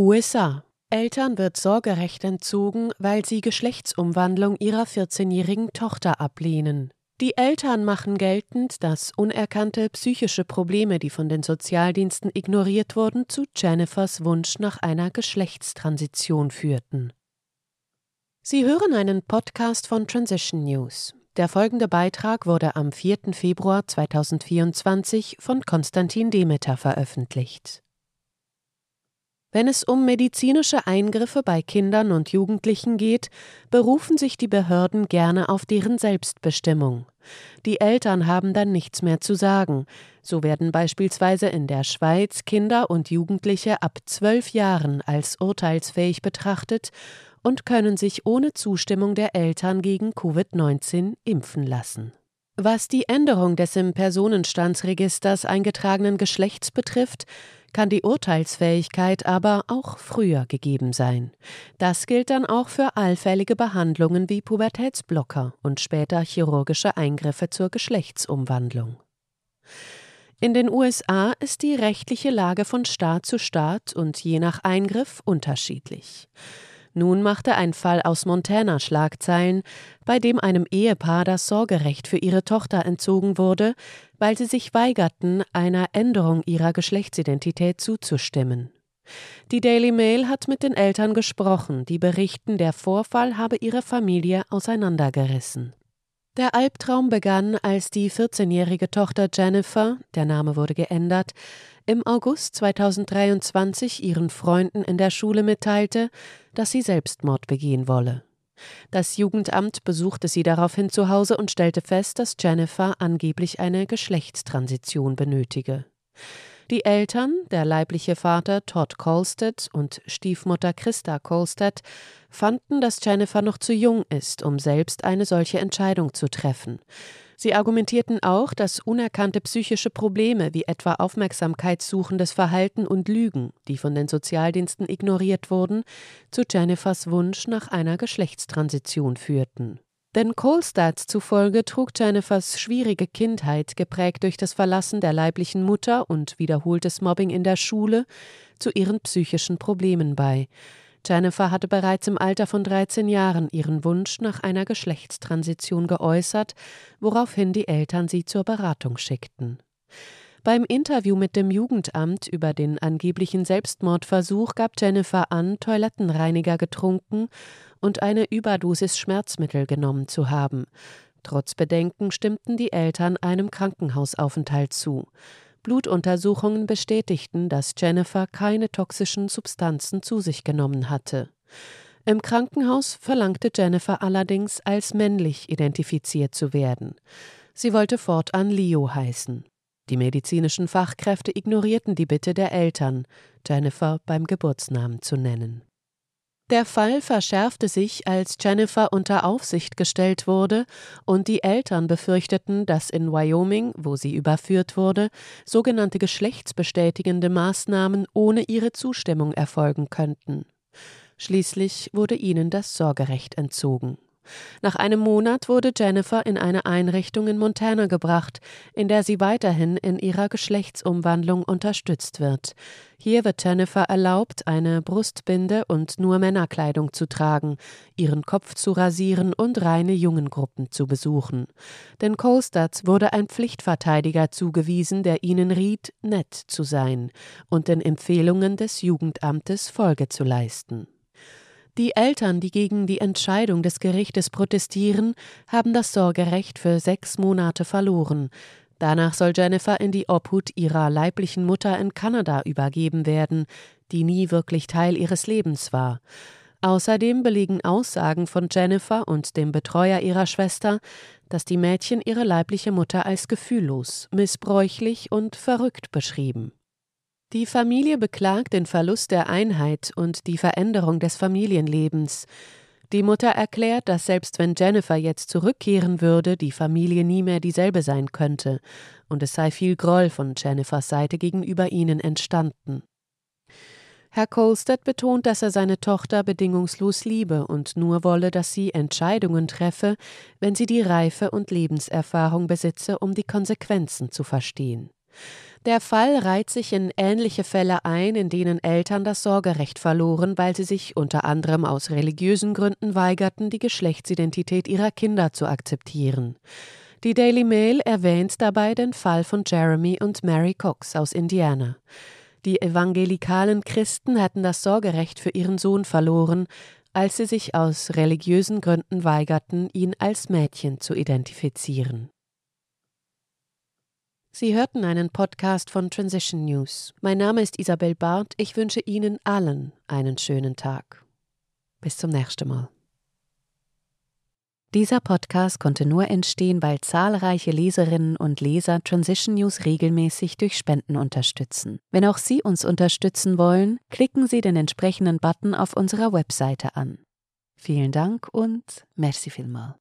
USA. Eltern wird Sorgerecht entzogen, weil sie Geschlechtsumwandlung ihrer 14-jährigen Tochter ablehnen. Die Eltern machen geltend, dass unerkannte psychische Probleme, die von den Sozialdiensten ignoriert wurden, zu Jennifers Wunsch nach einer Geschlechtstransition führten. Sie hören einen Podcast von Transition News. Der folgende Beitrag wurde am 4. Februar 2024 von Konstantin Demeter veröffentlicht. Wenn es um medizinische Eingriffe bei Kindern und Jugendlichen geht, berufen sich die Behörden gerne auf deren Selbstbestimmung. Die Eltern haben dann nichts mehr zu sagen. So werden beispielsweise in der Schweiz Kinder und Jugendliche ab zwölf Jahren als urteilsfähig betrachtet und können sich ohne Zustimmung der Eltern gegen Covid-19 impfen lassen. Was die Änderung des im Personenstandsregisters eingetragenen Geschlechts betrifft, kann die Urteilsfähigkeit aber auch früher gegeben sein. Das gilt dann auch für allfällige Behandlungen wie Pubertätsblocker und später chirurgische Eingriffe zur Geschlechtsumwandlung. In den USA ist die rechtliche Lage von Staat zu Staat und je nach Eingriff unterschiedlich. Nun machte ein Fall aus Montana Schlagzeilen, bei dem einem Ehepaar das Sorgerecht für ihre Tochter entzogen wurde, weil sie sich weigerten, einer Änderung ihrer Geschlechtsidentität zuzustimmen. Die Daily Mail hat mit den Eltern gesprochen, die berichten, der Vorfall habe ihre Familie auseinandergerissen. Der Albtraum begann, als die 14-jährige Tochter Jennifer, der Name wurde geändert, im August 2023 ihren Freunden in der Schule mitteilte, dass sie Selbstmord begehen wolle. Das Jugendamt besuchte sie daraufhin zu Hause und stellte fest, dass Jennifer angeblich eine Geschlechtstransition benötige. Die Eltern, der leibliche Vater Todd Kolstedt und Stiefmutter Christa Kolstedt, fanden, dass Jennifer noch zu jung ist, um selbst eine solche Entscheidung zu treffen. Sie argumentierten auch, dass unerkannte psychische Probleme wie etwa aufmerksamkeitssuchendes Verhalten und Lügen, die von den Sozialdiensten ignoriert wurden, zu Jennifers Wunsch nach einer Geschlechtstransition führten. Denn Kolstadt zufolge trug Jennifers schwierige Kindheit, geprägt durch das Verlassen der leiblichen Mutter und wiederholtes Mobbing in der Schule, zu ihren psychischen Problemen bei. Jennifer hatte bereits im Alter von 13 Jahren ihren Wunsch nach einer Geschlechtstransition geäußert, woraufhin die Eltern sie zur Beratung schickten. Beim Interview mit dem Jugendamt über den angeblichen Selbstmordversuch gab Jennifer an, Toilettenreiniger getrunken und eine Überdosis Schmerzmittel genommen zu haben. Trotz Bedenken stimmten die Eltern einem Krankenhausaufenthalt zu. Blutuntersuchungen bestätigten, dass Jennifer keine toxischen Substanzen zu sich genommen hatte. Im Krankenhaus verlangte Jennifer allerdings, als männlich identifiziert zu werden. Sie wollte fortan Leo heißen. Die medizinischen Fachkräfte ignorierten die Bitte der Eltern, Jennifer beim Geburtsnamen zu nennen. Der Fall verschärfte sich, als Jennifer unter Aufsicht gestellt wurde und die Eltern befürchteten, dass in Wyoming, wo sie überführt wurde, sogenannte geschlechtsbestätigende Maßnahmen ohne ihre Zustimmung erfolgen könnten. Schließlich wurde ihnen das Sorgerecht entzogen. Nach einem Monat wurde Jennifer in eine Einrichtung in Montana gebracht, in der sie weiterhin in ihrer Geschlechtsumwandlung unterstützt wird. Hier wird Jennifer erlaubt, eine Brustbinde und nur Männerkleidung zu tragen, ihren Kopf zu rasieren und reine Jungengruppen zu besuchen. Denn Colstats wurde ein Pflichtverteidiger zugewiesen, der ihnen riet, nett zu sein und den Empfehlungen des Jugendamtes Folge zu leisten. Die Eltern, die gegen die Entscheidung des Gerichtes protestieren, haben das Sorgerecht für sechs Monate verloren. Danach soll Jennifer in die Obhut ihrer leiblichen Mutter in Kanada übergeben werden, die nie wirklich Teil ihres Lebens war. Außerdem belegen Aussagen von Jennifer und dem Betreuer ihrer Schwester, dass die Mädchen ihre leibliche Mutter als gefühllos, missbräuchlich und verrückt beschrieben. Die Familie beklagt den Verlust der Einheit und die Veränderung des Familienlebens. Die Mutter erklärt, dass selbst wenn Jennifer jetzt zurückkehren würde, die Familie nie mehr dieselbe sein könnte, und es sei viel Groll von Jennifers Seite gegenüber ihnen entstanden. Herr Colstead betont, dass er seine Tochter bedingungslos liebe und nur wolle, dass sie Entscheidungen treffe, wenn sie die Reife und Lebenserfahrung besitze, um die Konsequenzen zu verstehen. Der Fall reiht sich in ähnliche Fälle ein, in denen Eltern das Sorgerecht verloren, weil sie sich unter anderem aus religiösen Gründen weigerten, die Geschlechtsidentität ihrer Kinder zu akzeptieren. Die Daily Mail erwähnt dabei den Fall von Jeremy und Mary Cox aus Indiana. Die evangelikalen Christen hatten das Sorgerecht für ihren Sohn verloren, als sie sich aus religiösen Gründen weigerten, ihn als Mädchen zu identifizieren. Sie hörten einen Podcast von Transition News. Mein Name ist Isabel Barth. Ich wünsche Ihnen allen einen schönen Tag. Bis zum nächsten Mal. Dieser Podcast konnte nur entstehen, weil zahlreiche Leserinnen und Leser Transition News regelmäßig durch Spenden unterstützen. Wenn auch Sie uns unterstützen wollen, klicken Sie den entsprechenden Button auf unserer Webseite an. Vielen Dank und merci vielmal.